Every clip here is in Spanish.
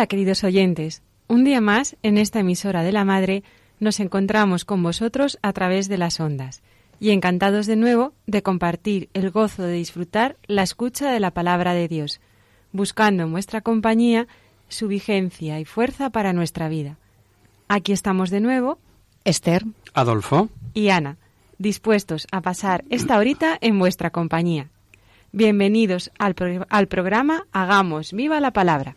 Hola queridos oyentes, un día más en esta emisora de la Madre nos encontramos con vosotros a través de las ondas y encantados de nuevo de compartir el gozo de disfrutar la escucha de la palabra de Dios, buscando en vuestra compañía su vigencia y fuerza para nuestra vida. Aquí estamos de nuevo, Esther Adolfo. y Ana, dispuestos a pasar esta horita en vuestra compañía. Bienvenidos al, pro- al programa Hagamos viva la palabra.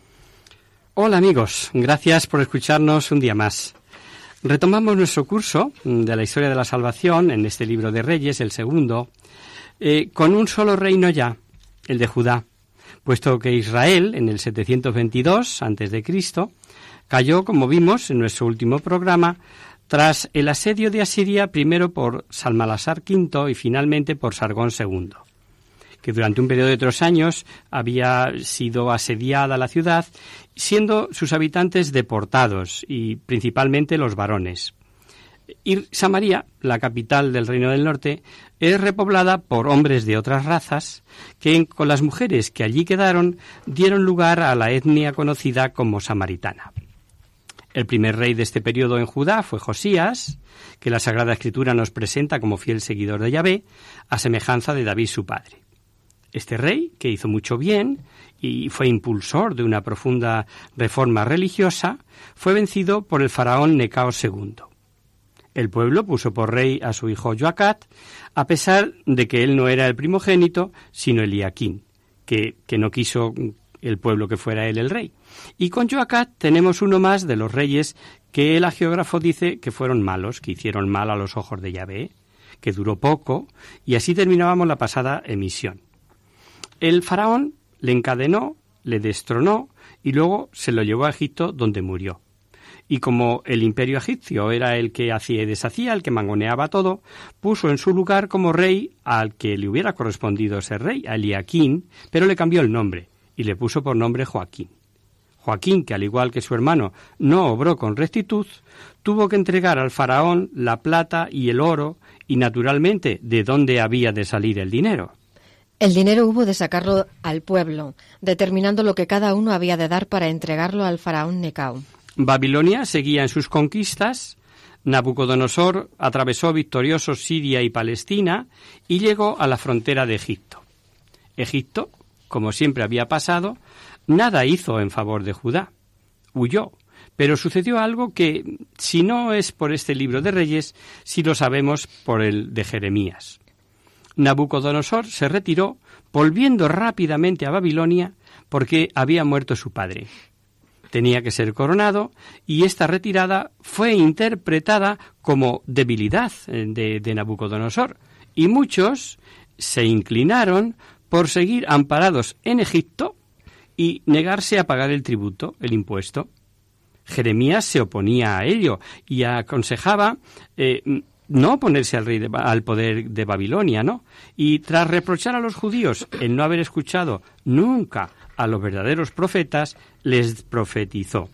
Hola amigos, gracias por escucharnos un día más. Retomamos nuestro curso de la historia de la salvación en este libro de Reyes, el segundo, eh, con un solo reino ya, el de Judá, puesto que Israel en el 722 antes de Cristo cayó, como vimos en nuestro último programa, tras el asedio de Asiria primero por Salmalasar V y finalmente por Sargón II. que durante un periodo de tres años había sido asediada la ciudad, siendo sus habitantes deportados y principalmente los varones. Y Samaria, la capital del Reino del Norte, es repoblada por hombres de otras razas que, con las mujeres que allí quedaron, dieron lugar a la etnia conocida como samaritana. El primer rey de este periodo en Judá fue Josías, que la Sagrada Escritura nos presenta como fiel seguidor de Yahvé, a semejanza de David su padre. Este rey, que hizo mucho bien y fue impulsor de una profunda reforma religiosa, fue vencido por el faraón Necao II. El pueblo puso por rey a su hijo Joacat, a pesar de que él no era el primogénito, sino Eliaquín, que, que no quiso el pueblo que fuera él el rey. Y con Joacat tenemos uno más de los reyes que el geógrafo dice que fueron malos, que hicieron mal a los ojos de Yahvé, que duró poco, y así terminábamos la pasada emisión. El faraón le encadenó, le destronó y luego se lo llevó a Egipto donde murió. Y como el imperio egipcio era el que hacía y deshacía, el que mangoneaba todo, puso en su lugar como rey al que le hubiera correspondido ser rey, a Eliaquín, pero le cambió el nombre y le puso por nombre Joaquín. Joaquín, que al igual que su hermano no obró con rectitud, tuvo que entregar al faraón la plata y el oro y naturalmente de dónde había de salir el dinero. El dinero hubo de sacarlo al pueblo, determinando lo que cada uno había de dar para entregarlo al faraón Necao. Babilonia seguía en sus conquistas, Nabucodonosor atravesó victorioso Siria y Palestina y llegó a la frontera de Egipto. Egipto, como siempre había pasado, nada hizo en favor de Judá. Huyó, pero sucedió algo que, si no es por este libro de Reyes, sí lo sabemos por el de Jeremías. Nabucodonosor se retiró, volviendo rápidamente a Babilonia, porque había muerto su padre. Tenía que ser coronado y esta retirada fue interpretada como debilidad de, de Nabucodonosor y muchos se inclinaron por seguir amparados en Egipto y negarse a pagar el tributo, el impuesto. Jeremías se oponía a ello y aconsejaba eh, no oponerse al rey de, al poder de Babilonia, ¿no? Y tras reprochar a los judíos el no haber escuchado nunca a los verdaderos profetas, les profetizó.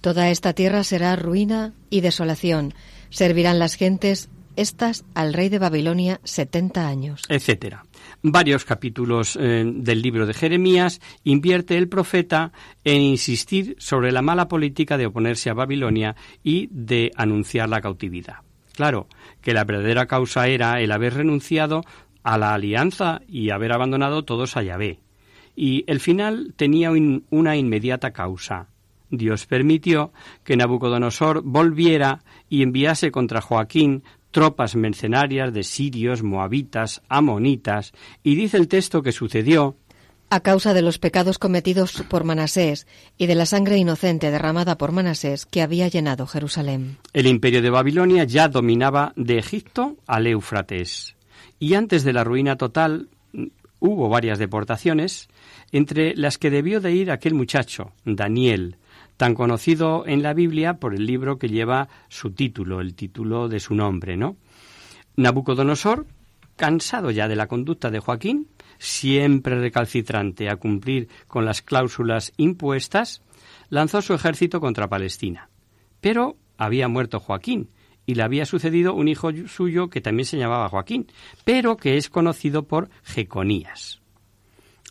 Toda esta tierra será ruina y desolación. Servirán las gentes estas al rey de Babilonia setenta años. etcétera. Varios capítulos eh, del libro de Jeremías invierte el profeta en insistir sobre la mala política de oponerse a Babilonia y de anunciar la cautividad. Claro que la verdadera causa era el haber renunciado a la alianza y haber abandonado todos a Yahvé. Y el final tenía un- una inmediata causa, Dios permitió que Nabucodonosor volviera y enviase contra Joaquín tropas mercenarias de sirios, moabitas, amonitas, y dice el texto que sucedió a causa de los pecados cometidos por Manasés y de la sangre inocente derramada por Manasés que había llenado Jerusalén. El imperio de Babilonia ya dominaba de Egipto al Éufrates, y antes de la ruina total hubo varias deportaciones, entre las que debió de ir aquel muchacho, Daniel, tan conocido en la Biblia por el libro que lleva su título, el título de su nombre, ¿no? Nabucodonosor, cansado ya de la conducta de Joaquín, siempre recalcitrante a cumplir con las cláusulas impuestas, lanzó su ejército contra Palestina. Pero había muerto Joaquín y le había sucedido un hijo suyo que también se llamaba Joaquín, pero que es conocido por Jeconías.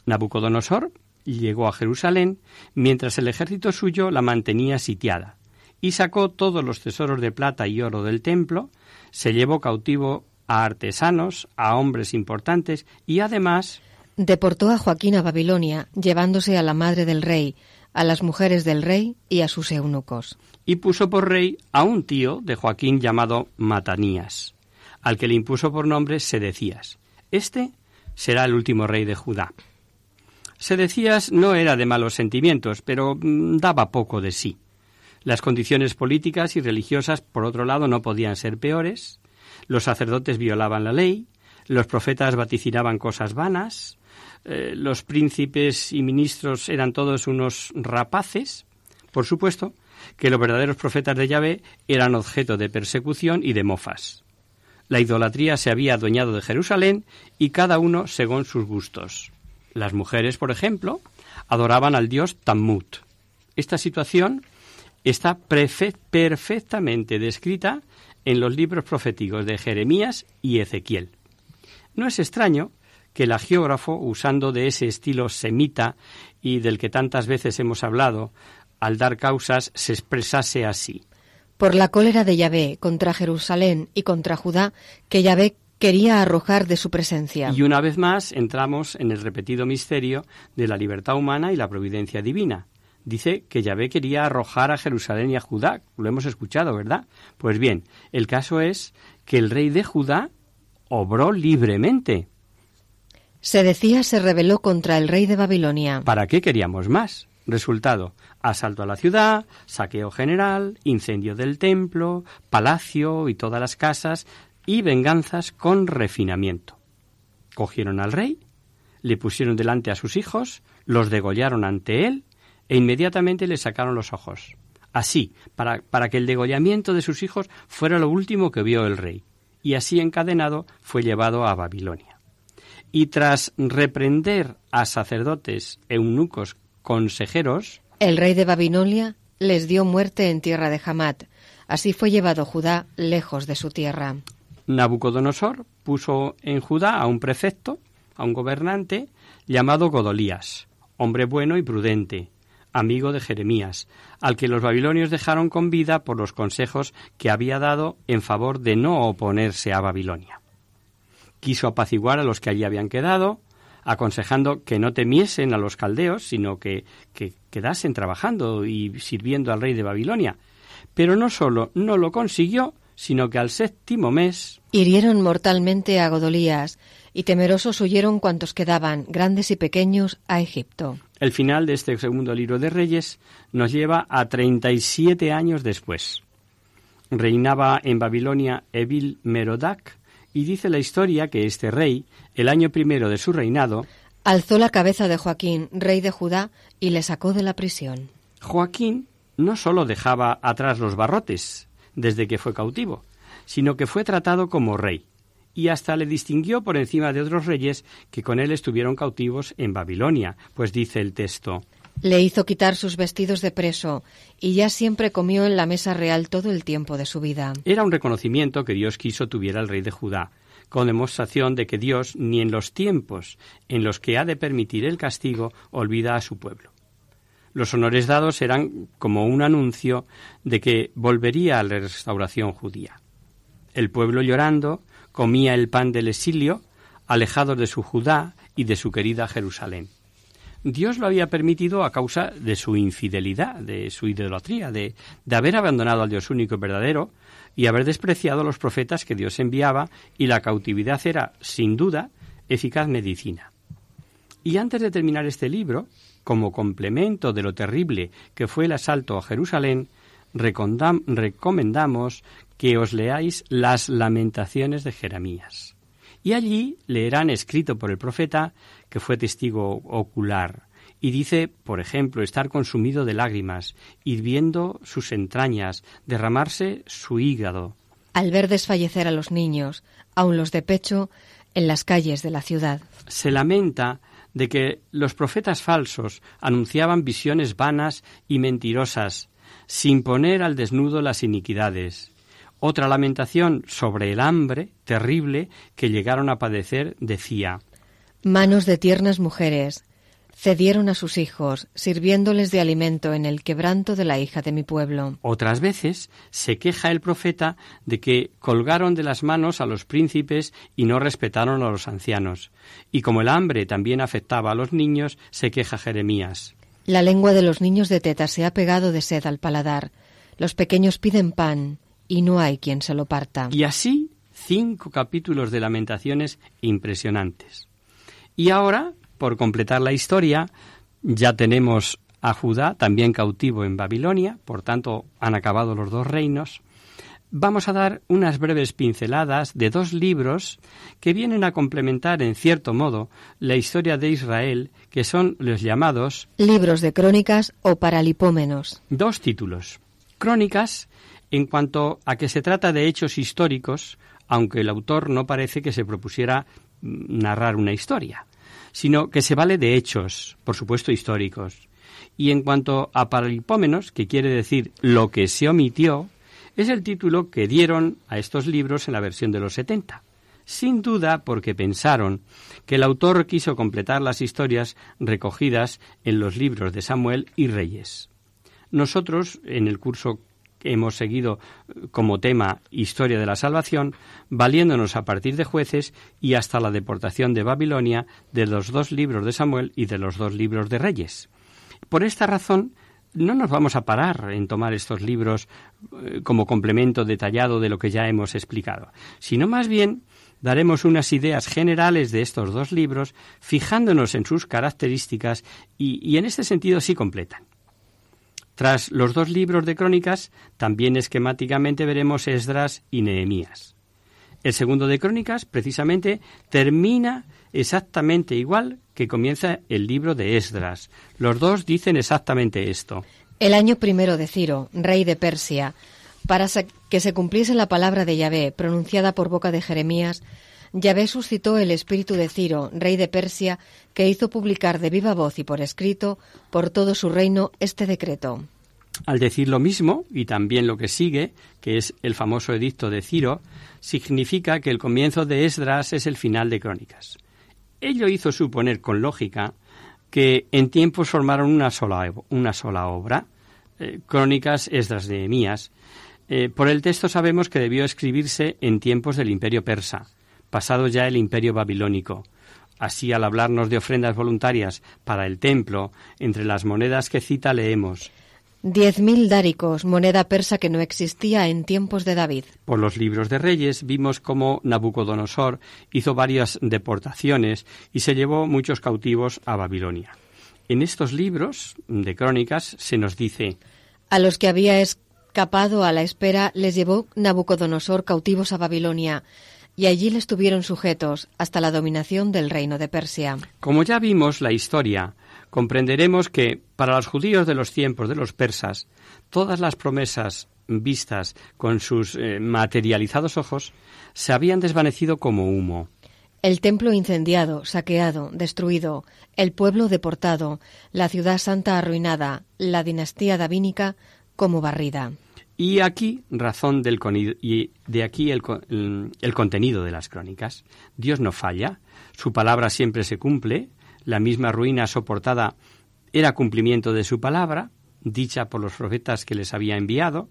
Nabucodonosor llegó a Jerusalén mientras el ejército suyo la mantenía sitiada, y sacó todos los tesoros de plata y oro del templo, se llevó cautivo a artesanos, a hombres importantes y además deportó a Joaquín a Babilonia, llevándose a la madre del rey, a las mujeres del rey y a sus eunucos. Y puso por rey a un tío de Joaquín llamado Matanías, al que le impuso por nombre Sedecías. Este será el último rey de Judá. Sedecías no era de malos sentimientos, pero mm, daba poco de sí. Las condiciones políticas y religiosas, por otro lado, no podían ser peores. Los sacerdotes violaban la ley, los profetas vaticinaban cosas vanas, eh, los príncipes y ministros eran todos unos rapaces. Por supuesto que los verdaderos profetas de Yahvé eran objeto de persecución y de mofas. La idolatría se había adueñado de Jerusalén y cada uno según sus gustos. Las mujeres, por ejemplo, adoraban al dios Tammut. Esta situación está perfectamente descrita en los libros proféticos de Jeremías y Ezequiel. No es extraño que el geógrafo, usando de ese estilo semita y del que tantas veces hemos hablado, al dar causas, se expresase así. Por la cólera de Yahvé contra Jerusalén y contra Judá, que Yahvé quería arrojar de su presencia. Y una vez más entramos en el repetido misterio de la libertad humana y la providencia divina. Dice que Yahvé quería arrojar a Jerusalén y a Judá. Lo hemos escuchado, ¿verdad? Pues bien, el caso es que el rey de Judá obró libremente. Se decía se rebeló contra el rey de Babilonia. ¿Para qué queríamos más? Resultado, asalto a la ciudad, saqueo general, incendio del templo, palacio y todas las casas, y venganzas con refinamiento. Cogieron al rey, le pusieron delante a sus hijos, los degollaron ante él e inmediatamente le sacaron los ojos. Así, para, para que el degollamiento de sus hijos fuera lo último que vio el rey, y así encadenado fue llevado a Babilonia. Y tras reprender a sacerdotes, eunucos, consejeros, el rey de Babilonia les dio muerte en tierra de Hamat. Así fue llevado Judá lejos de su tierra. Nabucodonosor puso en Judá a un prefecto, a un gobernante, llamado Godolías, hombre bueno y prudente, amigo de Jeremías, al que los babilonios dejaron con vida por los consejos que había dado en favor de no oponerse a Babilonia. Quiso apaciguar a los que allí habían quedado, aconsejando que no temiesen a los caldeos, sino que, que quedasen trabajando y sirviendo al rey de Babilonia. Pero no solo no lo consiguió, sino que al séptimo mes hirieron mortalmente a Godolías, y temerosos huyeron cuantos quedaban, grandes y pequeños, a Egipto. El final de este segundo libro de Reyes nos lleva a 37 años después. Reinaba en Babilonia Evil Merodac, y dice la historia que este rey, el año primero de su reinado, alzó la cabeza de Joaquín, rey de Judá, y le sacó de la prisión. Joaquín no sólo dejaba atrás los barrotes, desde que fue cautivo, sino que fue tratado como rey, y hasta le distinguió por encima de otros reyes que con él estuvieron cautivos en Babilonia, pues dice el texto le hizo quitar sus vestidos de preso y ya siempre comió en la mesa real todo el tiempo de su vida. Era un reconocimiento que Dios quiso tuviera el rey de Judá, con demostración de que Dios ni en los tiempos en los que ha de permitir el castigo olvida a su pueblo. Los honores dados eran como un anuncio de que volvería a la restauración judía. El pueblo llorando comía el pan del exilio, alejado de su Judá y de su querida Jerusalén. Dios lo había permitido a causa de su infidelidad, de su idolatría, de, de haber abandonado al Dios único y verdadero y haber despreciado a los profetas que Dios enviaba y la cautividad era, sin duda, eficaz medicina. Y antes de terminar este libro, como complemento de lo terrible que fue el asalto a Jerusalén, recomendamos que os leáis las lamentaciones de Jeremías. Y allí leerán escrito por el profeta, que fue testigo ocular, y dice, por ejemplo, estar consumido de lágrimas, hirviendo sus entrañas, derramarse su hígado. Al ver desfallecer a los niños, aun los de pecho, en las calles de la ciudad. Se lamenta de que los profetas falsos anunciaban visiones vanas y mentirosas, sin poner al desnudo las iniquidades. Otra lamentación sobre el hambre terrible que llegaron a padecer decía Manos de tiernas mujeres cedieron a sus hijos, sirviéndoles de alimento en el quebranto de la hija de mi pueblo. Otras veces se queja el profeta de que colgaron de las manos a los príncipes y no respetaron a los ancianos. Y como el hambre también afectaba a los niños, se queja Jeremías. La lengua de los niños de teta se ha pegado de sed al paladar. Los pequeños piden pan y no hay quien se lo parta. Y así cinco capítulos de lamentaciones impresionantes. Y ahora por completar la historia, ya tenemos a Judá también cautivo en Babilonia, por tanto han acabado los dos reinos. Vamos a dar unas breves pinceladas de dos libros que vienen a complementar en cierto modo la historia de Israel, que son los llamados libros de crónicas o paralipómenos. Dos títulos. Crónicas en cuanto a que se trata de hechos históricos, aunque el autor no parece que se propusiera mm, narrar una historia sino que se vale de hechos, por supuesto históricos. Y en cuanto a paralipómenos, que quiere decir lo que se omitió, es el título que dieron a estos libros en la versión de los 70. Sin duda porque pensaron que el autor quiso completar las historias recogidas en los libros de Samuel y Reyes. Nosotros, en el curso hemos seguido eh, como tema Historia de la Salvación, valiéndonos a partir de jueces y hasta la deportación de Babilonia de los dos libros de Samuel y de los dos libros de Reyes. Por esta razón, no nos vamos a parar en tomar estos libros eh, como complemento detallado de lo que ya hemos explicado, sino más bien daremos unas ideas generales de estos dos libros, fijándonos en sus características y, y en este sentido sí completan. Tras los dos libros de crónicas, también esquemáticamente veremos Esdras y Nehemías. El segundo de crónicas, precisamente, termina exactamente igual que comienza el libro de Esdras. Los dos dicen exactamente esto. El año primero de Ciro, rey de Persia, para que se cumpliese la palabra de Yahvé, pronunciada por boca de Jeremías, Yahvé suscitó el espíritu de Ciro, rey de Persia, que hizo publicar de viva voz y por escrito por todo su reino este decreto. Al decir lo mismo, y también lo que sigue, que es el famoso edicto de Ciro, significa que el comienzo de Esdras es el final de Crónicas. Ello hizo suponer con lógica que en tiempos formaron una sola, una sola obra, eh, Crónicas Esdras de Nehemías. Eh, por el texto sabemos que debió escribirse en tiempos del imperio persa, pasado ya el imperio babilónico. Así, al hablarnos de ofrendas voluntarias para el templo, entre las monedas que cita leemos Diez mil dáricos, moneda persa que no existía en tiempos de David. Por los libros de Reyes vimos cómo Nabucodonosor hizo varias deportaciones y se llevó muchos cautivos a Babilonia. En estos libros de crónicas se nos dice A los que había escapado a la espera les llevó Nabucodonosor cautivos a Babilonia y allí les tuvieron sujetos hasta la dominación del reino de Persia. Como ya vimos la historia, comprenderemos que para los judíos de los tiempos de los persas, todas las promesas vistas con sus eh, materializados ojos se habían desvanecido como humo. El templo incendiado, saqueado, destruido, el pueblo deportado, la ciudad santa arruinada, la dinastía davínica como barrida. Y aquí, razón del y de aquí el, el contenido de las crónicas. Dios no falla, su palabra siempre se cumple, la misma ruina soportada era cumplimiento de su palabra, dicha por los profetas que les había enviado.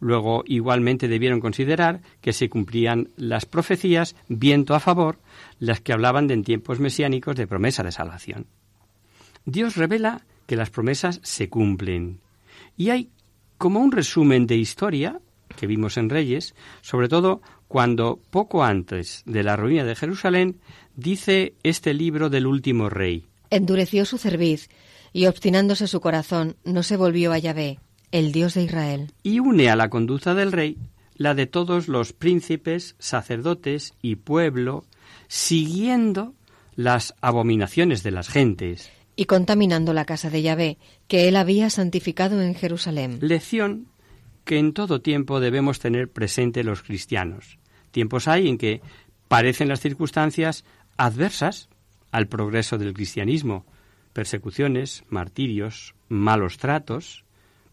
Luego, igualmente debieron considerar que se cumplían las profecías, viento a favor, las que hablaban de en tiempos mesiánicos de promesa de salvación. Dios revela que las promesas se cumplen. Y hay como un resumen de historia que vimos en Reyes, sobre todo cuando poco antes de la ruina de Jerusalén dice este libro del último rey. Endureció su cerviz y obstinándose su corazón, no se volvió a Yahvé, el Dios de Israel. Y une a la conducta del rey la de todos los príncipes, sacerdotes y pueblo, siguiendo las abominaciones de las gentes. Y contaminando la casa de Yahvé, que él había santificado en Jerusalén. Lección que en todo tiempo debemos tener presente los cristianos. Tiempos hay en que parecen las circunstancias adversas al progreso del cristianismo, persecuciones, martirios, malos tratos,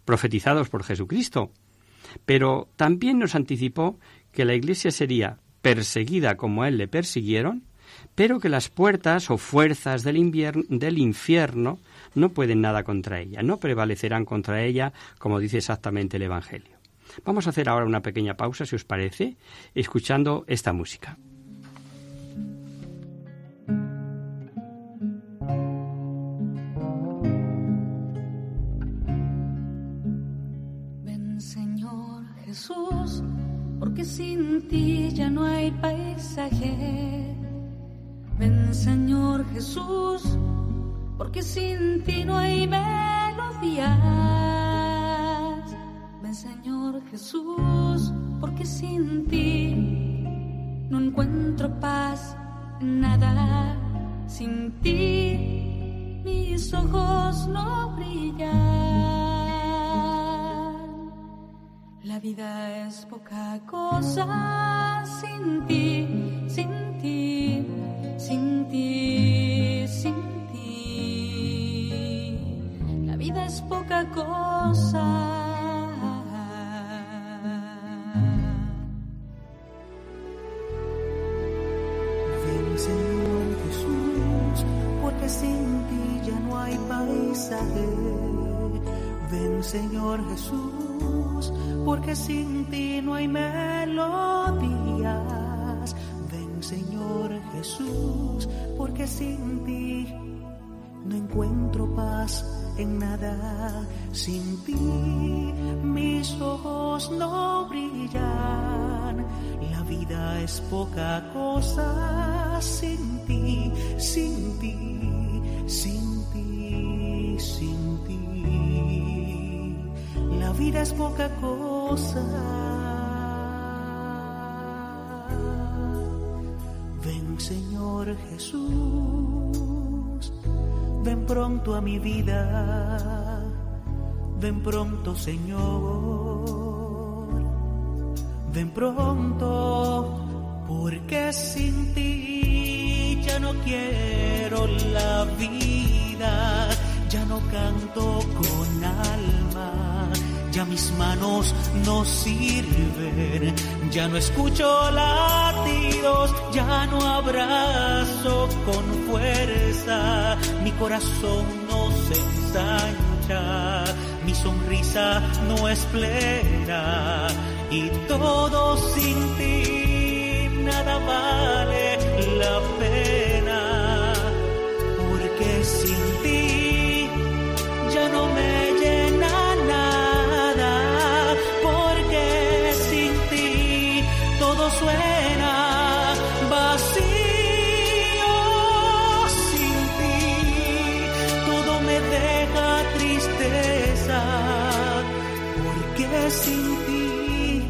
profetizados por Jesucristo. Pero también nos anticipó que la Iglesia sería perseguida como a él le persiguieron, pero que las puertas o fuerzas del, del, infierno no pueden nada contra ella, no prevalecerán contra ella, como dice exactamente el Evangelio. Vamos a hacer ahora una pequeña pausa, si os parece, escuchando esta música. Jesús, porque sin ti ya no hay paisaje. Ven Señor Jesús, porque sin ti no hay melodías. Ven Señor Jesús, porque sin ti no encuentro paz nada. Sin ti mis ojos no brillan. La vida es poca cosa sin ti, sin ti, sin ti, sin ti. La vida es poca cosa. Ven Señor Jesús, porque sin ti ya no hay paisaje. Ven Señor Jesús, porque sin ti no hay melodías. Ven Señor Jesús, porque sin ti no encuentro paz en nada. Sin ti mis ojos no brillan. La vida es poca cosa sin ti, sin ti, sin ti, sin ti. La vida es poca cosa. Señor Jesús, ven pronto a mi vida, ven pronto Señor, ven pronto, porque sin ti ya no quiero la vida, ya no canto con alma, ya mis manos no sirven, ya no escucho latidos, ya no abrazo con fuerza, mi corazón no se ensancha, mi sonrisa no es plena y todo sin ti nada vale la pena, porque sin ti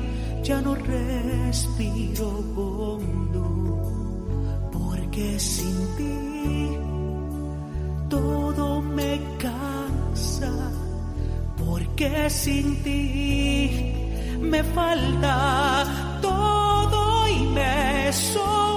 ya no respiro hondo, porque sin ti todo me cansa, porque sin ti me falta todo y me sobra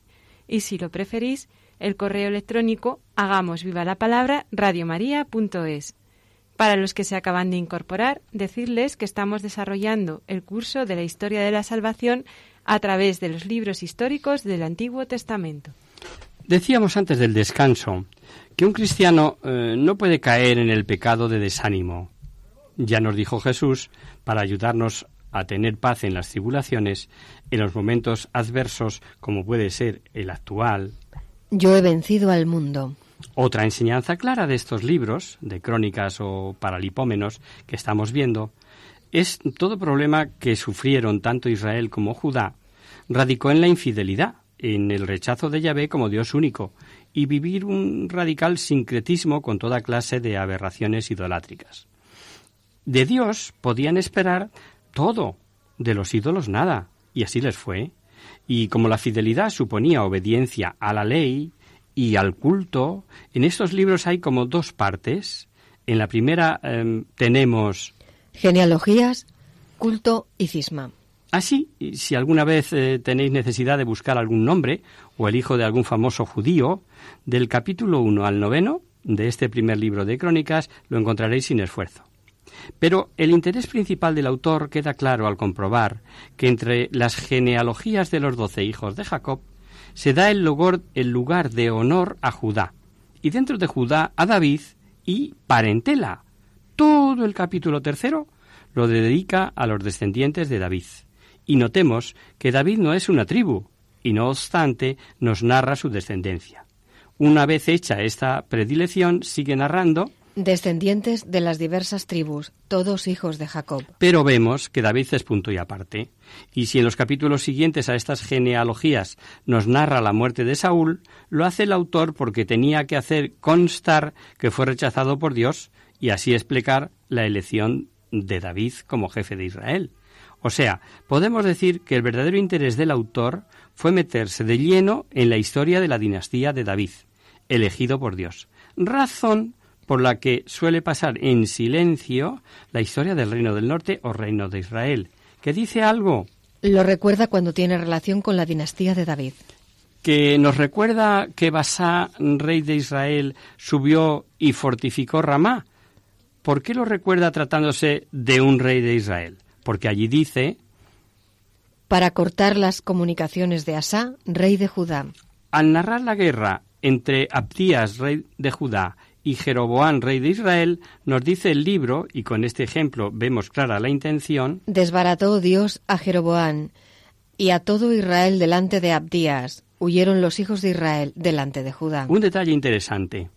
Y si lo preferís, el correo electrónico hagamos viva la palabra radiomaria.es. Para los que se acaban de incorporar, decirles que estamos desarrollando el curso de la historia de la salvación a través de los libros históricos del Antiguo Testamento. Decíamos antes del descanso que un cristiano eh, no puede caer en el pecado de desánimo. Ya nos dijo Jesús, para ayudarnos a tener paz en las tribulaciones, en los momentos adversos como puede ser el actual, yo he vencido al mundo. Otra enseñanza clara de estos libros, de crónicas o paralipómenos que estamos viendo, es todo problema que sufrieron tanto Israel como Judá, radicó en la infidelidad, en el rechazo de Yahvé como Dios único, y vivir un radical sincretismo con toda clase de aberraciones idolátricas. De Dios podían esperar todo, de los ídolos nada, y así les fue. Y como la fidelidad suponía obediencia a la ley y al culto, en estos libros hay como dos partes. En la primera em, tenemos genealogías, culto y cisma. Así, si alguna vez eh, tenéis necesidad de buscar algún nombre o el hijo de algún famoso judío, del capítulo 1 al noveno de este primer libro de crónicas lo encontraréis sin esfuerzo. Pero el interés principal del autor queda claro al comprobar que entre las genealogías de los doce hijos de Jacob se da el lugar, el lugar de honor a Judá, y dentro de Judá a David y parentela. Todo el capítulo tercero lo dedica a los descendientes de David. Y notemos que David no es una tribu, y no obstante nos narra su descendencia. Una vez hecha esta predilección, sigue narrando Descendientes de las diversas tribus, todos hijos de Jacob. Pero vemos que David es punto y aparte. Y si en los capítulos siguientes a estas genealogías nos narra la muerte de Saúl, lo hace el autor porque tenía que hacer constar que fue rechazado por Dios y así explicar la elección de David como jefe de Israel. O sea, podemos decir que el verdadero interés del autor fue meterse de lleno en la historia de la dinastía de David, elegido por Dios. Razón por la que suele pasar en silencio la historia del Reino del Norte o Reino de Israel, que dice algo. Lo recuerda cuando tiene relación con la dinastía de David. Que nos recuerda que Basá, rey de Israel, subió y fortificó Ramá. ¿Por qué lo recuerda tratándose de un rey de Israel? Porque allí dice para cortar las comunicaciones de Asá, rey de Judá. Al narrar la guerra entre Abdías, rey de Judá, y Jeroboán, rey de Israel, nos dice el libro, y con este ejemplo vemos clara la intención, desbarató Dios a Jeroboán y a todo Israel delante de Abdías. Huyeron los hijos de Israel delante de Judá. Un detalle interesante.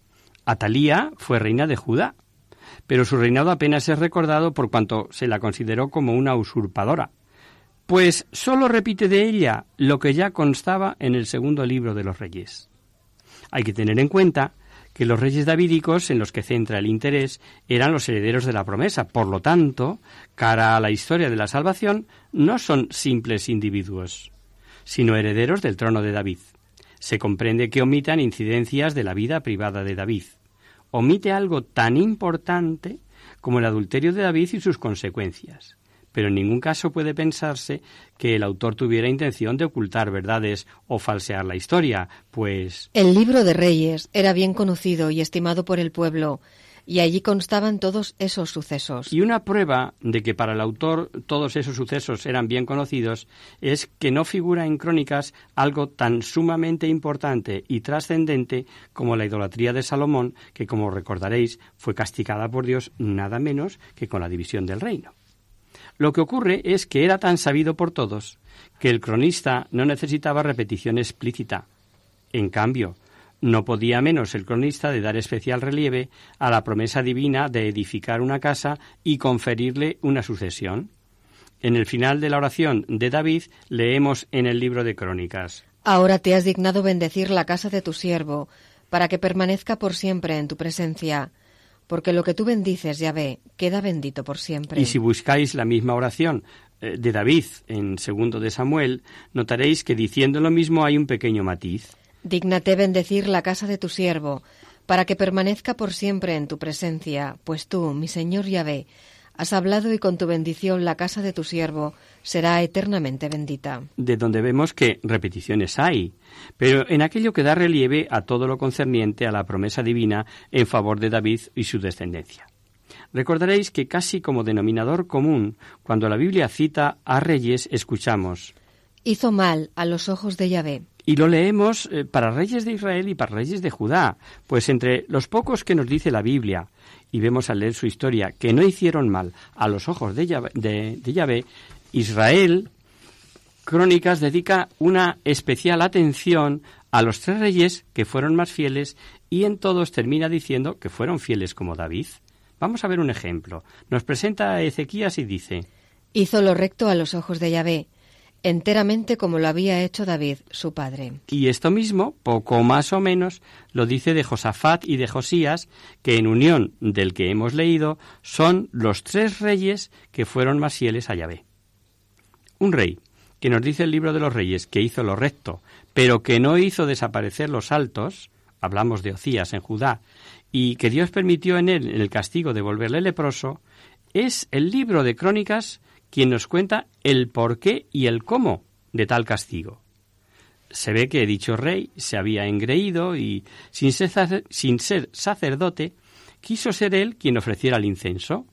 Atalía fue reina de Judá, pero su reinado apenas es recordado por cuanto se la consideró como una usurpadora, pues sólo repite de ella lo que ya constaba en el segundo libro de los reyes. Hay que tener en cuenta que los reyes davídicos en los que centra el interés eran los herederos de la promesa. Por lo tanto, cara a la historia de la salvación, no son simples individuos, sino herederos del trono de David. Se comprende que omitan incidencias de la vida privada de David. Omite algo tan importante como el adulterio de David y sus consecuencias pero en ningún caso puede pensarse que el autor tuviera intención de ocultar verdades o falsear la historia, pues... El libro de Reyes era bien conocido y estimado por el pueblo. y allí constaban todos esos sucesos. Y una prueba de que para el autor todos esos sucesos eran bien conocidos es que no figura en crónicas algo tan sumamente importante y trascendente como la idolatría de Salomón, que como recordaréis fue castigada por Dios nada menos que con la división del reino. Lo que ocurre es que era tan sabido por todos que el cronista no necesitaba repetición explícita. En cambio, no podía menos el cronista de dar especial relieve a la promesa divina de edificar una casa y conferirle una sucesión. En el final de la oración de David leemos en el libro de Crónicas. Ahora te has dignado bendecir la casa de tu siervo, para que permanezca por siempre en tu presencia, porque lo que tú bendices, ya ve, queda bendito por siempre. Y si buscáis la misma oración eh, de David en segundo de Samuel, notaréis que diciendo lo mismo hay un pequeño matiz. Dígnate bendecir la casa de tu siervo, para que permanezca por siempre en tu presencia, pues tú, mi Señor Yahvé, has hablado y con tu bendición la casa de tu siervo será eternamente bendita. De donde vemos que repeticiones hay, pero en aquello que da relieve a todo lo concerniente a la promesa divina en favor de David y su descendencia. Recordaréis que casi como denominador común, cuando la Biblia cita a reyes, escuchamos Hizo mal a los ojos de Yahvé. Y lo leemos eh, para reyes de Israel y para reyes de Judá, pues entre los pocos que nos dice la Biblia, y vemos al leer su historia, que no hicieron mal a los ojos de Yahvé, de, Yahvé Israel, Crónicas dedica una especial atención a los tres reyes que fueron más fieles y en todos termina diciendo que fueron fieles como David. Vamos a ver un ejemplo. Nos presenta a Ezequías y dice, Hizo lo recto a los ojos de Yahvé, enteramente como lo había hecho David, su padre. Y esto mismo, poco más o menos, lo dice de Josafat y de Josías, que en unión del que hemos leído son los tres reyes que fueron más fieles a Yahvé. Un rey, que nos dice el libro de los reyes que hizo lo recto, pero que no hizo desaparecer los altos, hablamos de Ocías en Judá, y que Dios permitió en él el castigo de volverle leproso, es el libro de crónicas quien nos cuenta el por qué y el cómo de tal castigo. Se ve que dicho rey se había engreído y, sin ser, sin ser sacerdote, quiso ser él quien ofreciera el incenso.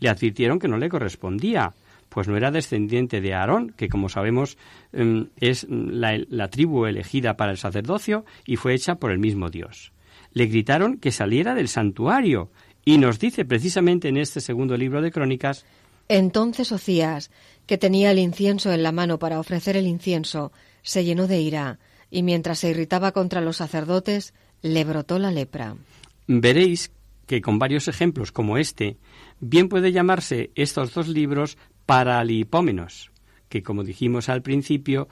Le advirtieron que no le correspondía, pues no era descendiente de Aarón, que como sabemos em, es la, la, tribu elegida para el sacerdocio y fue hecha por el mismo Dios. Le gritaron que saliera del santuario y nos dice precisamente en este segundo libro de Crónicas entonces Ocías, que tenía el incienso en la mano para ofrecer el incienso, se llenó de ira, y mientras se irritaba contra los sacerdotes, le brotó la lepra. Veréis que con varios ejemplos como este, bien puede llamarse estos dos libros paralipómenos, que como dijimos al principio,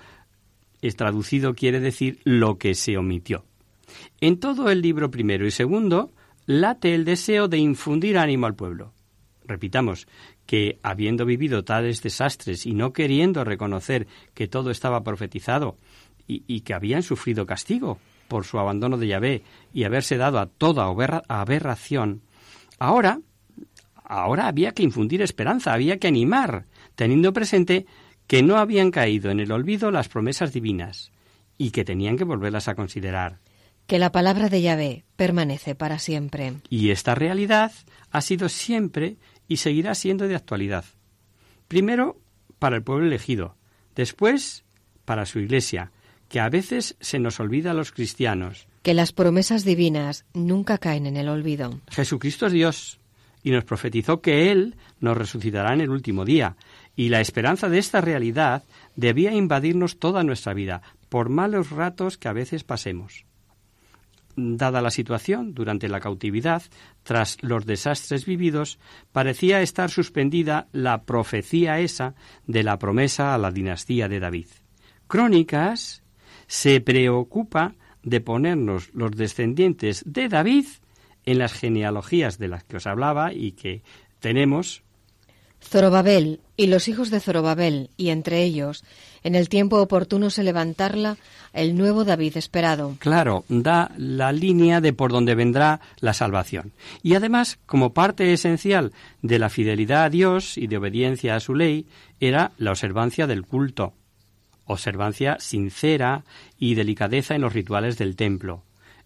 es traducido quiere decir lo que se omitió. En todo el libro primero y segundo late el deseo de infundir ánimo al pueblo. Repitamos, que, habiendo vivido tales desastres y no queriendo reconocer que todo estaba profetizado y, que habían sufrido castigo por su abandono de Yahvé y haberse dado a toda aberración, ahora, ahora había que infundir esperanza, había que animar, teniendo presente que no habían caído en el olvido las promesas divinas y que tenían que volverlas a considerar. Que la palabra de Yahvé permanece para siempre. Y esta realidad ha sido siempre y seguirá siendo de actualidad. Primero, para el pueblo elegido, después, para su Iglesia, que a veces se nos olvida a los cristianos. Que las promesas divinas nunca caen en el olvido. Jesucristo es Dios y nos profetizó que Él nos resucitará en el último día, y la esperanza de esta realidad debía invadirnos toda nuestra vida, por malos ratos que a veces pasemos dada la situación durante la cautividad, tras los desastres vividos, parecía estar suspendida la profecía esa de la promesa a la dinastía de David. Crónicas se preocupa de ponernos los descendientes de David en las genealogías de las que os hablaba y que tenemos Zorobabel y los hijos de Zorobabel, y entre ellos, en el tiempo oportuno se levantarla el nuevo David esperado. Claro, da la línea de por donde vendrá la salvación. Y además, como parte esencial de la fidelidad a Dios y de obediencia a su ley, era la observancia del culto, observancia sincera y delicadeza en los rituales del templo.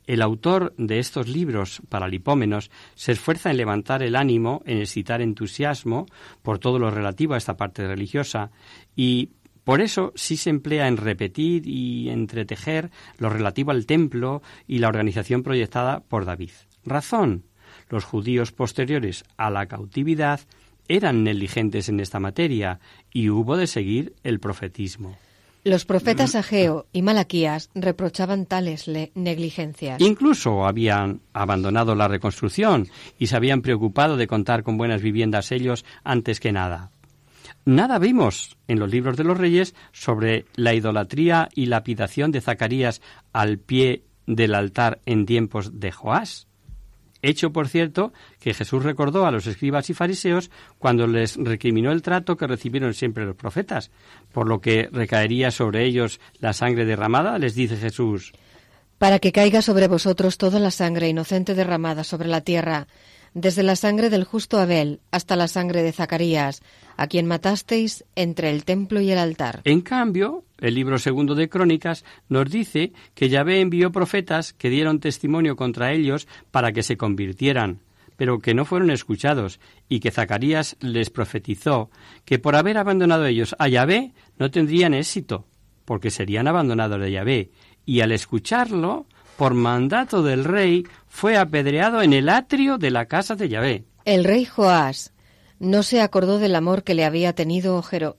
El autor de estos libros paralipómenos se esfuerza en levantar el ánimo, en excitar entusiasmo por todo lo relativo a esta parte religiosa y por eso sí se emplea en repetir y entretejer lo relativo al templo y la organización proyectada por David. Razón. Los judíos posteriores a la cautividad eran negligentes en esta materia y hubo de seguir el profetismo. Los profetas Ageo y Malaquías reprochaban tales negligencias. Incluso habían abandonado la reconstrucción y se habían preocupado de contar con buenas viviendas ellos antes que nada. Nada vimos en los libros de los reyes sobre la idolatría y lapidación de Zacarías al pie del altar en tiempos de Joás. Hecho, por cierto, que Jesús recordó a los escribas y fariseos cuando les recriminó el trato que recibieron siempre los profetas, por lo que recaería sobre ellos la sangre derramada, les dice Jesús. Para que caiga sobre vosotros toda la sangre inocente derramada sobre la tierra, desde la sangre del justo Abel hasta la sangre de Zacarías, a quien matasteis entre el templo y el altar. En cambio, el libro segundo de Crónicas nos dice que Yahvé envió profetas que dieron testimonio contra ellos para que se convirtieran, pero que no fueron escuchados, y que Zacarías les profetizó que por haber abandonado ellos a Yahvé no tendrían éxito, porque serían abandonados de Yahvé, y al escucharlo, por mandato del rey, fue apedreado en el atrio de la casa de Yahvé. El rey Joás no se acordó del amor que le había tenido Jero...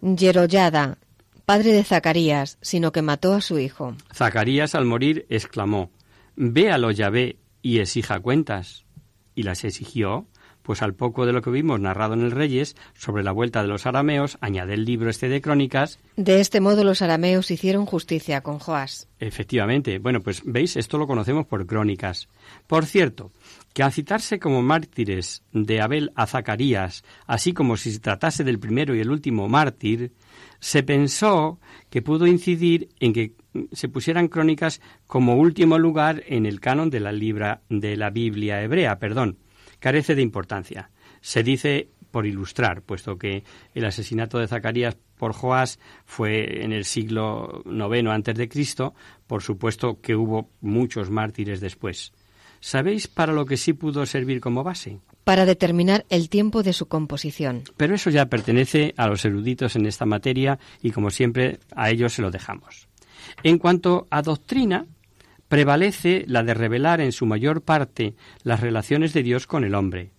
Jeroyada, padre de Zacarías, sino que mató a su hijo. Zacarías al morir exclamó, Véalo Yahvé y exija cuentas. Y las exigió, pues al poco de lo que vimos narrado en el Reyes sobre la vuelta de los arameos, añade el libro este de crónicas. De este modo los arameos hicieron justicia con Joás. Efectivamente. Bueno, pues veis, esto lo conocemos por crónicas. Por cierto, que al citarse como mártires de Abel a Zacarías, así como si se tratase del primero y el último mártir, se pensó que pudo incidir en que se pusieran crónicas como último lugar en el canon de la, libra, de la Biblia hebrea, perdón carece de importancia. Se dice por ilustrar, puesto que el asesinato de Zacarías por Joás fue en el siglo IX antes de Cristo, por supuesto que hubo muchos mártires después. ¿Sabéis para lo que sí pudo servir como base? Para determinar el tiempo de su composición. Pero eso ya pertenece a los eruditos en esta materia y como siempre a ellos se lo dejamos. En cuanto a doctrina, prevalece la de revelar en su mayor parte las relaciones de Dios con el hombre.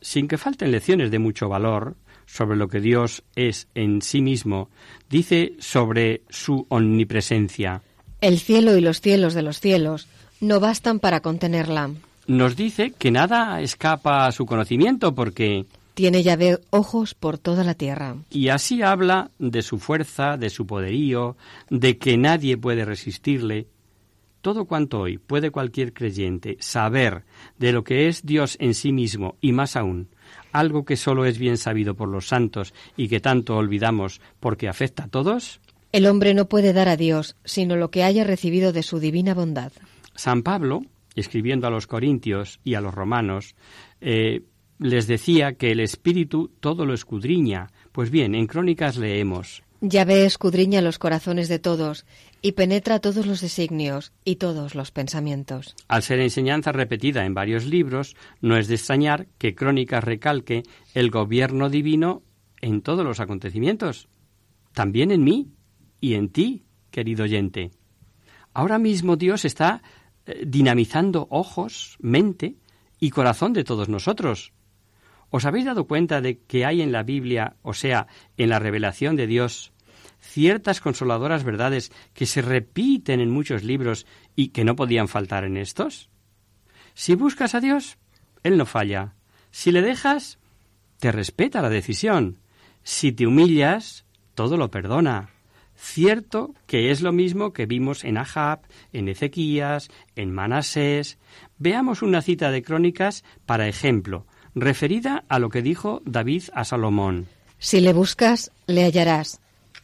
Sin que falten lecciones de mucho valor sobre lo que Dios es en sí mismo, dice sobre su omnipresencia. El cielo y los cielos de los cielos no bastan para contenerla. Nos dice que nada escapa a su conocimiento porque tiene llave ojos por toda la tierra. Y así habla de su fuerza, de su poderío, de que nadie puede resistirle, todo cuanto hoy puede cualquier creyente saber de lo que es Dios en sí mismo y más aún, algo que solo es bien sabido por los santos y que tanto olvidamos porque afecta a todos? El hombre no puede dar a Dios sino lo que haya recibido de su divina bondad. San Pablo, escribiendo a los corintios y a los romanos, eh, les decía que el Espíritu todo lo escudriña. Pues bien, en Crónicas leemos ve escudriña los corazones de todos y penetra todos los designios y todos los pensamientos. Al ser enseñanza repetida en varios libros, no es de extrañar que Crónicas recalque el gobierno divino en todos los acontecimientos, también en mí y en ti, querido oyente. Ahora mismo Dios está eh, dinamizando ojos, mente y corazón de todos nosotros. ¿Os habéis dado cuenta de que hay en la Biblia, o sea, en la revelación de Dios, ciertas consoladoras verdades que se repiten en muchos libros y que no podían faltar en estos? Si buscas a Dios, Él no falla. Si le dejas, te respeta la decisión. Si te humillas, todo lo perdona. Cierto que es lo mismo que vimos en Ahab, en Ezequías, en Manasés. Veamos una cita de crónicas para ejemplo, referida a lo que dijo David a Salomón. Si le buscas, le hallarás,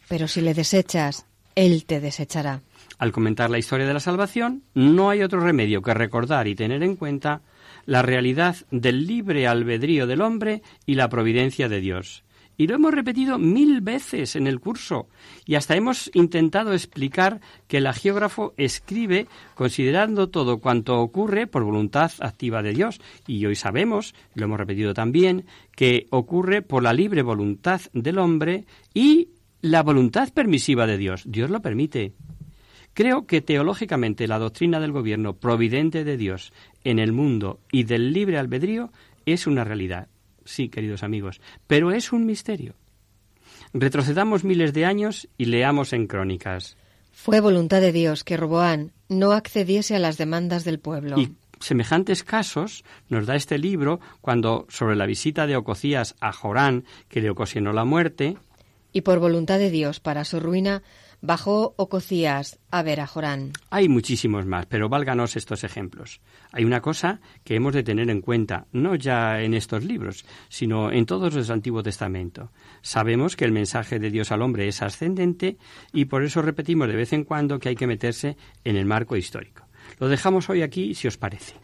pero si le desechas, él te desechará. Al comentar la historia de la salvación, no hay otro remedio que recordar y tener en cuenta la realidad del libre albedrío del hombre y la providencia de Dios, Y lo hemos repetido mil veces en el curso. Y hasta hemos intentado explicar que el agiógrafo escribe considerando todo cuanto ocurre por voluntad activa de Dios. Y hoy sabemos, lo hemos repetido también, que ocurre por la libre voluntad del hombre y la voluntad permisiva de Dios. Dios lo permite. Creo que teológicamente la doctrina del gobierno providente de Dios en el mundo y del libre albedrío es una realidad sí, queridos amigos, pero es un misterio. Retrocedamos miles de años y leamos en crónicas. Fue voluntad de Dios que Roboán no accediese a las demandas del pueblo. Y semejantes casos nos da este libro cuando sobre la visita de Ococías a Jorán, que le ocasionó la muerte, y por voluntad de Dios para su ruina bajó Ococías a ver a Jorán. Hay muchísimos más, pero válganos estos ejemplos. Hay una cosa que hemos de tener en cuenta, no ya en estos libros, sino en todos los Antiguo Testamento. Sabemos que el mensaje de Dios al hombre es ascendente y por eso repetimos de vez en cuando que hay que meterse en el marco histórico. Lo dejamos hoy aquí, si os parece.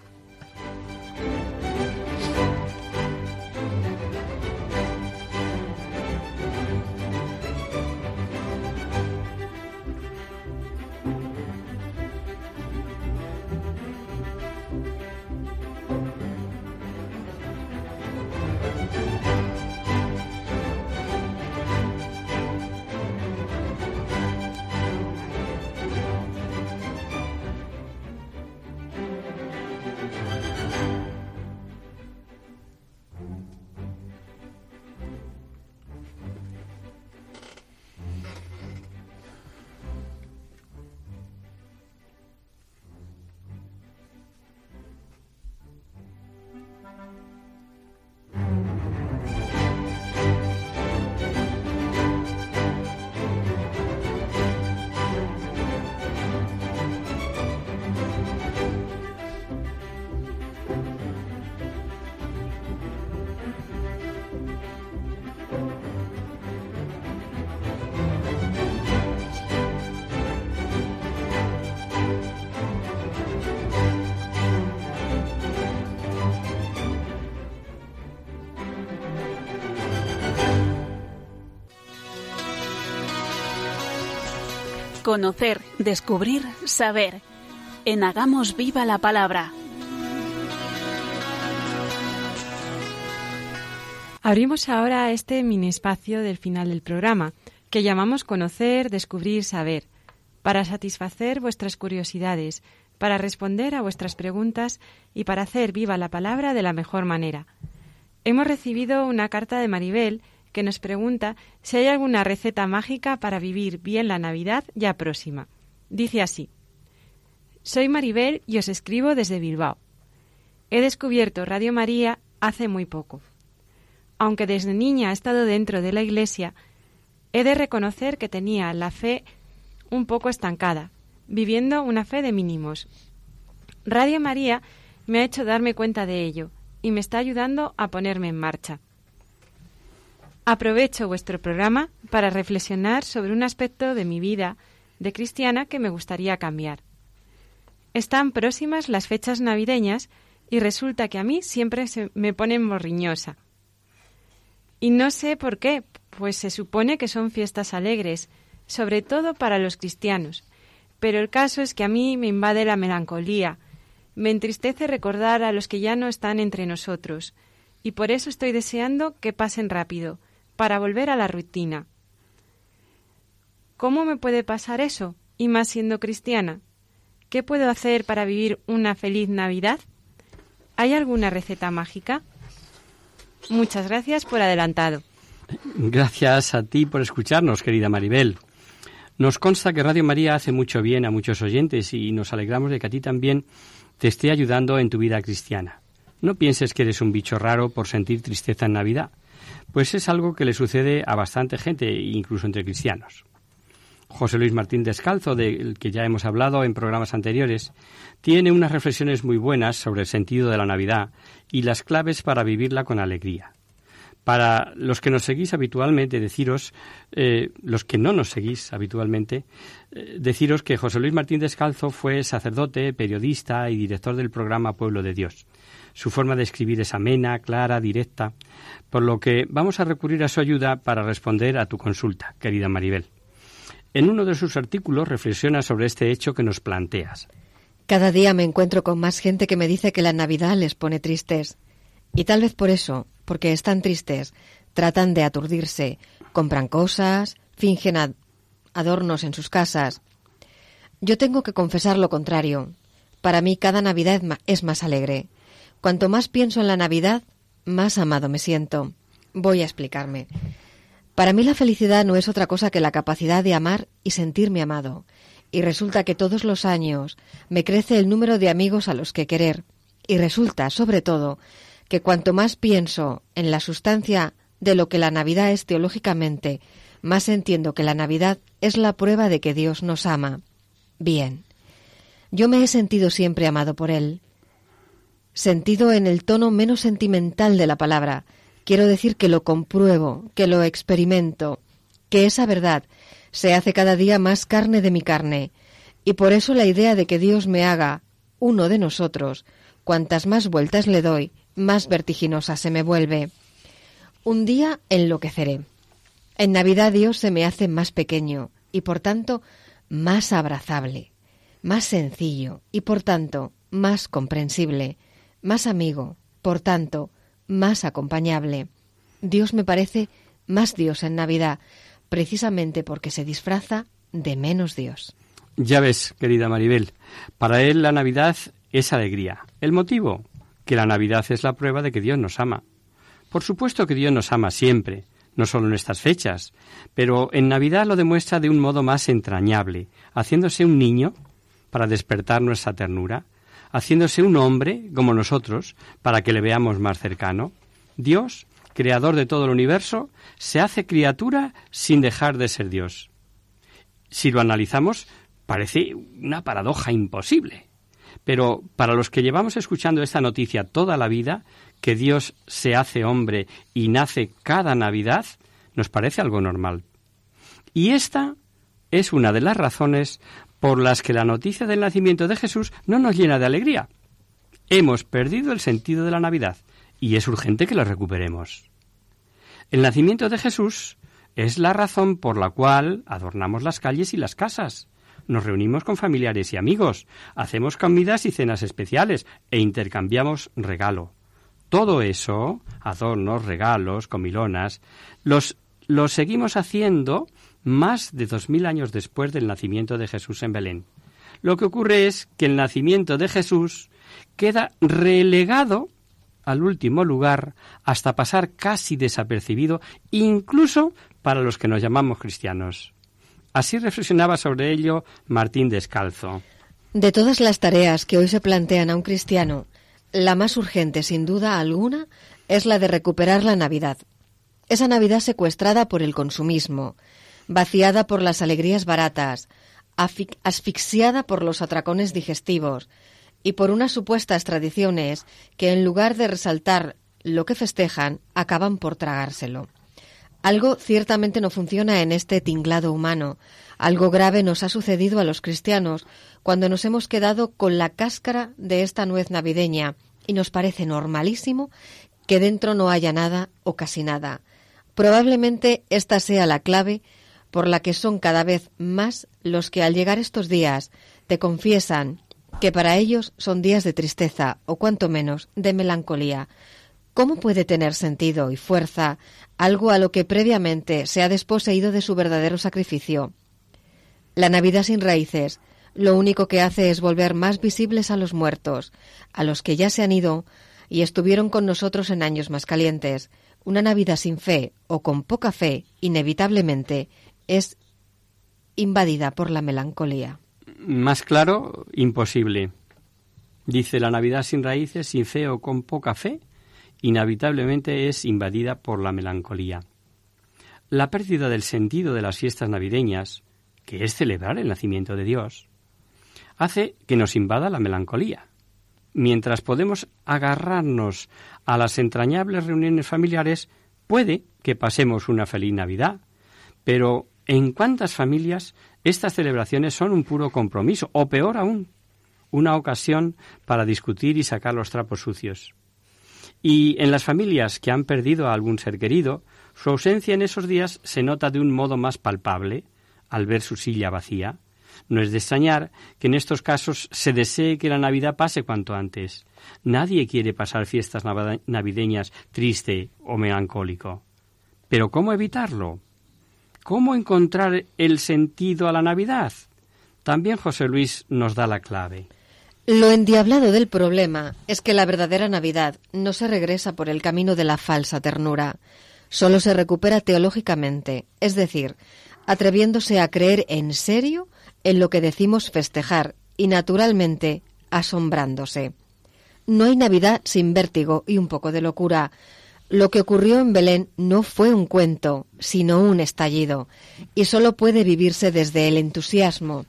Conocer, descubrir, saber. En Hagamos Viva la Palabra. Abrimos ahora este mini espacio del final del programa, que llamamos Conocer, Descubrir, Saber, para satisfacer vuestras curiosidades, para responder a vuestras preguntas y para hacer viva la palabra de la mejor manera. Hemos recibido una carta de Maribel que nos pregunta si hay alguna receta mágica para vivir bien la Navidad ya próxima. Dice así. Soy Maribel y os escribo desde Bilbao. He descubierto Radio María hace muy poco. Aunque desde niña he estado dentro de la Iglesia, he de reconocer que tenía la fe un poco estancada, viviendo una fe de mínimos. Radio María me ha hecho darme cuenta de ello y me está ayudando a ponerme en marcha. Aprovecho vuestro programa para reflexionar sobre un aspecto de mi vida de cristiana que me gustaría cambiar. Están próximas las fechas navideñas y resulta que a mí siempre se me ponen morriñosa. Y no sé por qué, pues se supone que son fiestas alegres, sobre todo para los cristianos. Pero el caso es que a mí me invade la melancolía, me entristece recordar a los que ya no están entre nosotros, y por eso estoy deseando que pasen rápido, para volver a la rutina. ¿Cómo me puede pasar eso? Y más siendo cristiana. ¿Qué puedo hacer para vivir una feliz Navidad? ¿Hay alguna receta mágica? Muchas gracias por adelantado. Gracias a ti por escucharnos, querida Maribel. Nos consta que Radio María hace mucho bien a muchos oyentes y nos alegramos de que a ti también te esté ayudando en tu vida cristiana. No pienses que eres un bicho raro por sentir tristeza en Navidad. Pues es algo que le sucede a bastante gente, incluso entre cristianos. José Luis Martín Descalzo, del que ya hemos hablado en programas anteriores, tiene unas reflexiones muy buenas sobre el sentido de la Navidad y las claves para vivirla con alegría. Para los que nos seguís habitualmente, deciros, eh, los que no nos seguís habitualmente, eh, deciros que José Luis Martín Descalzo fue sacerdote, periodista y director del programa Pueblo de Dios. Su forma de escribir es amena, clara, directa, por lo que vamos a recurrir a su ayuda para responder a tu consulta, querida Maribel. En uno de sus artículos reflexiona sobre este hecho que nos planteas. Cada día me encuentro con más gente que me dice que la Navidad les pone tristes. Y tal vez por eso, porque están tristes, tratan de aturdirse, compran cosas, fingen adornos en sus casas. Yo tengo que confesar lo contrario. Para mí cada Navidad es más alegre. Cuanto más pienso en la Navidad, más amado me siento. Voy a explicarme. Para mí la felicidad no es otra cosa que la capacidad de amar y sentirme amado. Y resulta que todos los años me crece el número de amigos a los que querer. Y resulta, sobre todo, que cuanto más pienso en la sustancia de lo que la Navidad es teológicamente, más entiendo que la Navidad es la prueba de que Dios nos ama. Bien. Yo me he sentido siempre amado por Él. Sentido en el tono menos sentimental de la palabra. Quiero decir que lo compruebo, que lo experimento, que esa verdad se hace cada día más carne de mi carne, y por eso la idea de que Dios me haga uno de nosotros, cuantas más vueltas le doy, más vertiginosa se me vuelve. Un día enloqueceré. En Navidad Dios se me hace más pequeño y por tanto más abrazable, más sencillo y por tanto más comprensible, más amigo, por tanto más acompañable. Dios me parece más Dios en Navidad, precisamente porque se disfraza de menos Dios. Ya ves, querida Maribel, para él la Navidad es alegría. ¿El motivo? que la Navidad es la prueba de que Dios nos ama. Por supuesto que Dios nos ama siempre, no solo en estas fechas, pero en Navidad lo demuestra de un modo más entrañable, haciéndose un niño para despertar nuestra ternura, haciéndose un hombre como nosotros para que le veamos más cercano. Dios, creador de todo el universo, se hace criatura sin dejar de ser Dios. Si lo analizamos, parece una paradoja imposible. Pero para los que llevamos escuchando esta noticia toda la vida, que Dios se hace hombre y nace cada Navidad, nos parece algo normal. Y esta es una de las razones por las que la noticia del nacimiento de Jesús no nos llena de alegría. Hemos perdido el sentido de la Navidad y es urgente que lo recuperemos. El nacimiento de Jesús es la razón por la cual adornamos las calles y las casas, nos reunimos con familiares y amigos, hacemos comidas y cenas especiales e intercambiamos regalo. Todo eso, adornos, regalos, comilonas, los, los seguimos haciendo más de dos mil años después del nacimiento de Jesús en Belén. Lo que ocurre es que el nacimiento de Jesús queda relegado al último lugar hasta pasar casi desapercibido, incluso para los que nos llamamos cristianos. Así reflexionaba sobre ello Martín Descalzo. De todas las tareas que hoy se plantean a un cristiano, la más urgente, sin duda alguna, es la de recuperar la Navidad. Esa Navidad secuestrada por el consumismo, vaciada por las alegrías baratas, asfixiada por los atracones digestivos y por unas supuestas tradiciones que en lugar de resaltar lo que festejan, acaban por tragárselo. Algo ciertamente no funciona en este tinglado humano. Algo grave nos ha sucedido a los cristianos cuando nos hemos quedado con la cáscara de esta nuez navideña y nos parece normalísimo que dentro no haya nada o casi nada. Probablemente esta sea la clave por la que son cada vez más los que al llegar estos días te confiesan que para ellos son días de tristeza o cuanto menos de melancolía. ¿Cómo puede tener sentido y fuerza algo a lo que previamente se ha desposeído de su verdadero sacrificio. La Navidad sin raíces lo único que hace es volver más visibles a los muertos, a los que ya se han ido y estuvieron con nosotros en años más calientes. Una Navidad sin fe o con poca fe, inevitablemente, es invadida por la melancolía. Más claro, imposible. Dice la Navidad sin raíces, sin fe o con poca fe, inevitablemente es invadida por la melancolía. La pérdida del sentido de las fiestas navideñas, que es celebrar el nacimiento de Dios, hace que nos invada la melancolía. Mientras podemos agarrarnos a las entrañables reuniones familiares, Puede que pasemos una feliz Navidad, pero ¿en cuántas familias estas celebraciones son un puro compromiso, o peor aún, una ocasión para discutir y sacar los trapos sucios? Y en las familias que han perdido a algún ser querido, su ausencia en esos días se nota de un modo más palpable al ver su silla vacía. No es de extrañar que en estos casos se desee que la Navidad pase cuanto antes. Nadie quiere pasar fiestas navideñas triste o melancólico. Pero ¿cómo evitarlo? ¿Cómo encontrar el sentido a la Navidad? También José Luis nos da la clave. Lo endiablado del problema es que la verdadera Navidad no se regresa por el camino de la falsa ternura, solo se recupera teológicamente, es decir, atreviéndose a creer en serio en lo que decimos festejar y naturalmente asombrándose. No hay Navidad sin vértigo y un poco de locura. Lo que ocurrió en Belén no fue un cuento, sino un estallido, y solo puede vivirse desde el entusiasmo.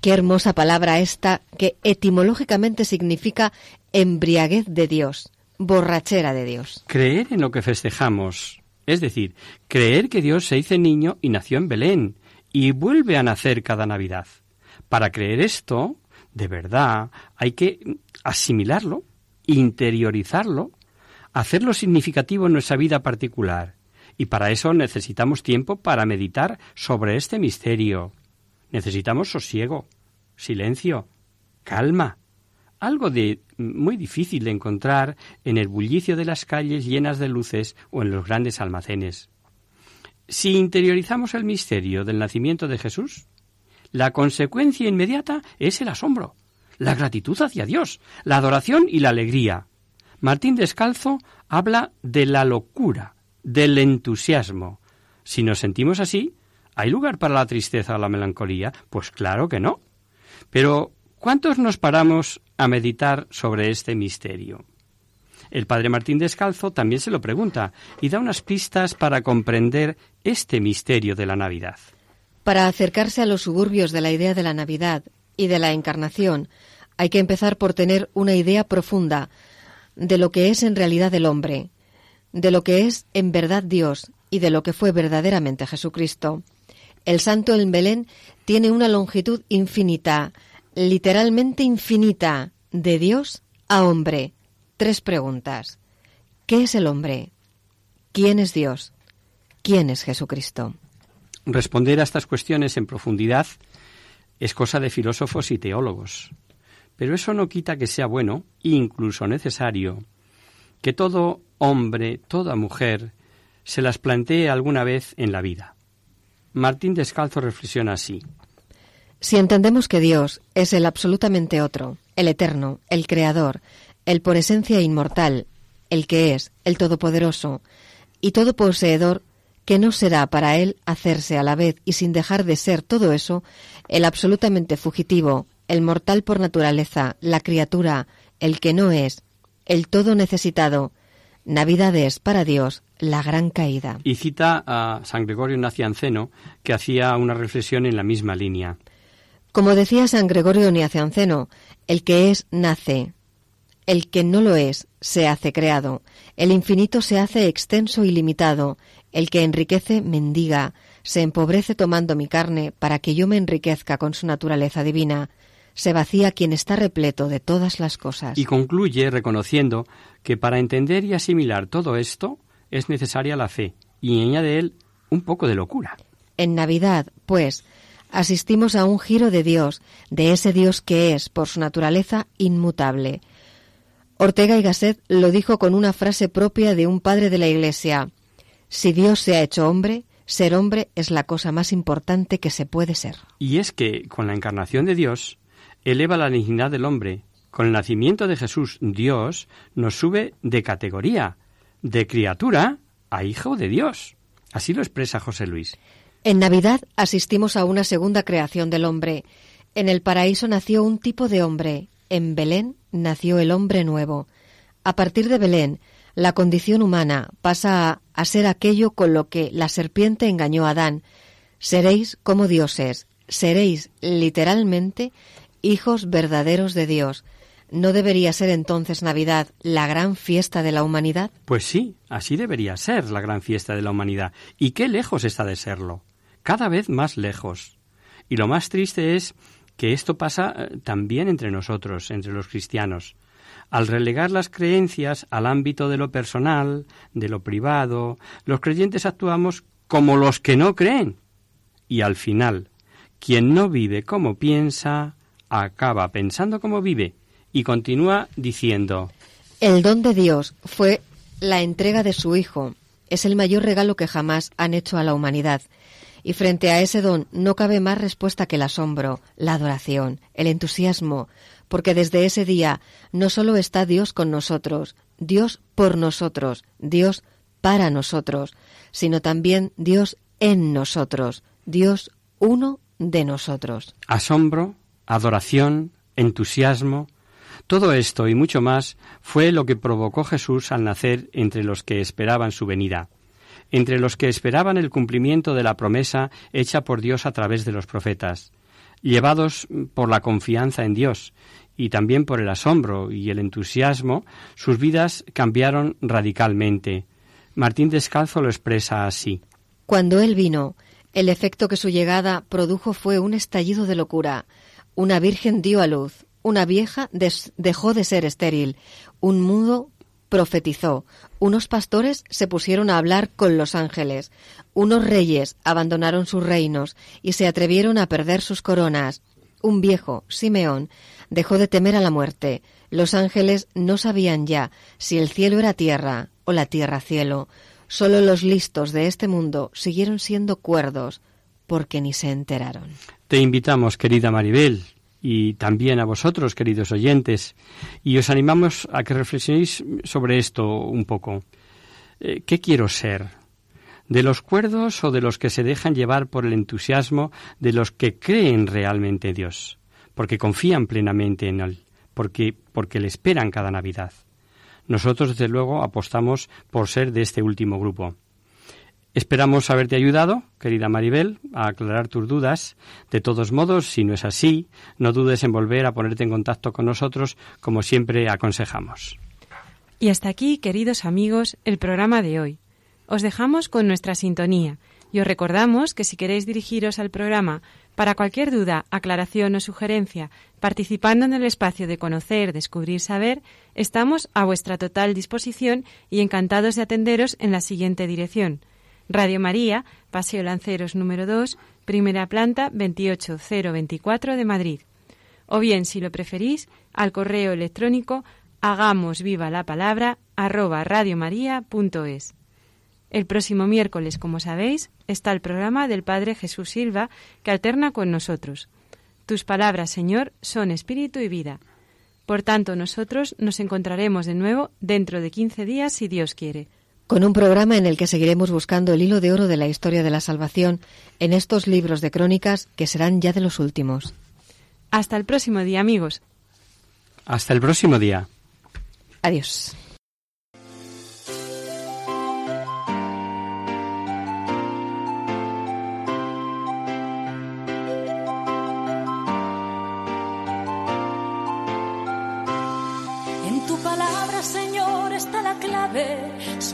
Qué hermosa palabra esta que etimológicamente significa embriaguez de Dios, borrachera de Dios. Creer en lo que festejamos, es decir, creer que Dios se hizo niño y nació en Belén y vuelve a nacer cada Navidad. Para creer esto, de verdad, hay que asimilarlo, interiorizarlo, hacerlo significativo en nuestra vida particular. Y para eso necesitamos tiempo para meditar sobre este misterio. Necesitamos sosiego, silencio, calma, algo de muy difícil de encontrar en el bullicio de las calles llenas de luces o en los grandes almacenes. Si interiorizamos el misterio del nacimiento de Jesús, la consecuencia inmediata es el asombro, la gratitud hacia Dios, la adoración y la alegría. Martín Descalzo habla de la locura, del entusiasmo. Si nos sentimos así, ¿hay lugar para la tristeza o la melancolía? Pues claro que no. Pero ¿Cuántos nos paramos a meditar sobre este misterio? El padre Martín Descalzo también se lo pregunta y da unas pistas para comprender este misterio de la Navidad. Para acercarse a los suburbios de la idea de la Navidad y de la Encarnación, hay que empezar por tener una idea profunda de lo que es en realidad el hombre, de lo que es en verdad Dios y de lo que fue verdaderamente Jesucristo. El santo en Belén tiene una longitud infinita, literalmente infinita de Dios a hombre. Tres preguntas. ¿Qué es el hombre? ¿Quién es Dios? ¿Quién es Jesucristo? Responder a estas cuestiones en profundidad es cosa de filósofos y teólogos. Pero eso no quita que sea bueno, incluso necesario, que todo hombre, toda mujer, se las plantee alguna vez en la vida. Martín Descalzo reflexiona así. Si entendemos que Dios es el absolutamente otro, el eterno, el creador, el por esencia inmortal, el que es, el todopoderoso, y todo poseedor, que no será para él hacerse a la vez y sin dejar de ser todo eso, el absolutamente fugitivo, el mortal por naturaleza, la criatura, el que no es, el todo necesitado, Navidad es para Dios la gran caída. Y cita a San Gregorio Nacianceno, que hacía una reflexión en la misma línea. Como decía San Gregorio Niacianceno, el que es nace, el que no lo es se hace creado, el infinito se hace extenso y limitado, el que enriquece mendiga, se empobrece tomando mi carne para que yo me enriquezca con su naturaleza divina, se vacía quien está repleto de todas las cosas. Y concluye reconociendo que para entender y asimilar todo esto es necesaria la fe, y añade él un poco de locura. En Navidad, pues, asistimos a un giro de Dios, de ese Dios que es, por su naturaleza, inmutable. Ortega y Gasset lo dijo con una frase propia de un padre de la Iglesia. Si Dios se ha hecho hombre, ser hombre es la cosa más importante que se puede ser. Y es que, con la encarnación de Dios, eleva la dignidad del hombre. Con el nacimiento de Jesús, Dios nos sube de categoría, de criatura a hijo de Dios. Así lo expresa José Luis. En Navidad asistimos a una segunda creación del hombre. En el paraíso nació un tipo de hombre. En Belén nació el hombre nuevo. A partir de Belén, la condición humana pasa a, ser aquello con lo que la serpiente engañó a Adán. Seréis como dioses, seréis literalmente hijos verdaderos de Dios. ¿No debería ser entonces Navidad la gran fiesta de la humanidad? Pues sí, así debería ser la gran fiesta de la humanidad. ¿Y qué lejos está de serlo? Cada vez más lejos. Y lo más triste es que esto pasa eh, también entre nosotros, entre los cristianos. Al relegar las creencias al ámbito de lo personal, de lo privado, los creyentes actuamos como los que no creen. Y al final, quien no vive como piensa, acaba pensando como vive y continúa diciendo El don de Dios fue la entrega de su Hijo. Es el mayor regalo que jamás han hecho a la humanidad. Y frente a ese don no cabe más respuesta que el asombro, la adoración, el entusiasmo, porque desde ese día no solo está Dios con nosotros, Dios por nosotros, Dios para nosotros, sino también Dios en nosotros, Dios uno de nosotros. Asombro, adoración, entusiasmo, todo esto y mucho más fue lo que provocó Jesús al nacer entre los que esperaban su venida, entre los que esperaban el cumplimiento de la promesa hecha por Dios a través de los profetas, llevados por la confianza en Dios y también por el asombro y el entusiasmo, sus vidas cambiaron radicalmente. Martín Descalzo lo expresa así. Cuando él vino, el efecto que su llegada produjo fue un estallido de locura. Una virgen dio a luz, una vieja dejó de ser estéril, un mudo profetizó, unos pastores se pusieron a hablar con los ángeles, unos reyes abandonaron sus reinos y se atrevieron a perder sus coronas. Un viejo, Simeón, dejó de temer a la muerte. Los ángeles no sabían ya si el cielo era tierra o la tierra cielo. Solo los listos de este mundo siguieron siendo cuerdos porque ni se enteraron. Te invitamos, querida Maribel, y también a vosotros, queridos oyentes, y os animamos a que reflexionéis sobre esto un poco. Eh, ¿Qué quiero ser? ¿De los cuerdos o de los que se dejan llevar por el entusiasmo de los que creen realmente en Dios, porque confían plenamente en Él, porque, porque le esperan cada Navidad? Nosotros, desde luego, apostamos por ser de este último grupo. Esperamos haberte ayudado, querida Maribel, a aclarar tus dudas. De todos modos, si no es así, no dudes en volver a ponerte en contacto con nosotros, como siempre aconsejamos. Y hasta aquí, queridos amigos, el programa de hoy. Os dejamos con nuestra sintonía y os recordamos que si queréis dirigiros al programa para cualquier duda, aclaración o sugerencia, participando en el espacio de conocer, descubrir, saber, estamos a vuestra total disposición y encantados de atenderos en la siguiente dirección Radio María, Paseo Lanceros número 2, primera planta 28024 de Madrid. O bien, si lo preferís, al correo electrónico hagamos viva la palabra arroba radiomaria.es. El próximo miércoles, como sabéis, está el programa del Padre Jesús Silva que alterna con nosotros. Tus palabras, Señor, son espíritu y vida. Por tanto, nosotros nos encontraremos de nuevo dentro de 15 días, si Dios quiere con un programa en el que seguiremos buscando el hilo de oro de la historia de la salvación en estos libros de crónicas que serán ya de los últimos. Hasta el próximo día, amigos. Hasta el próximo día. Adiós.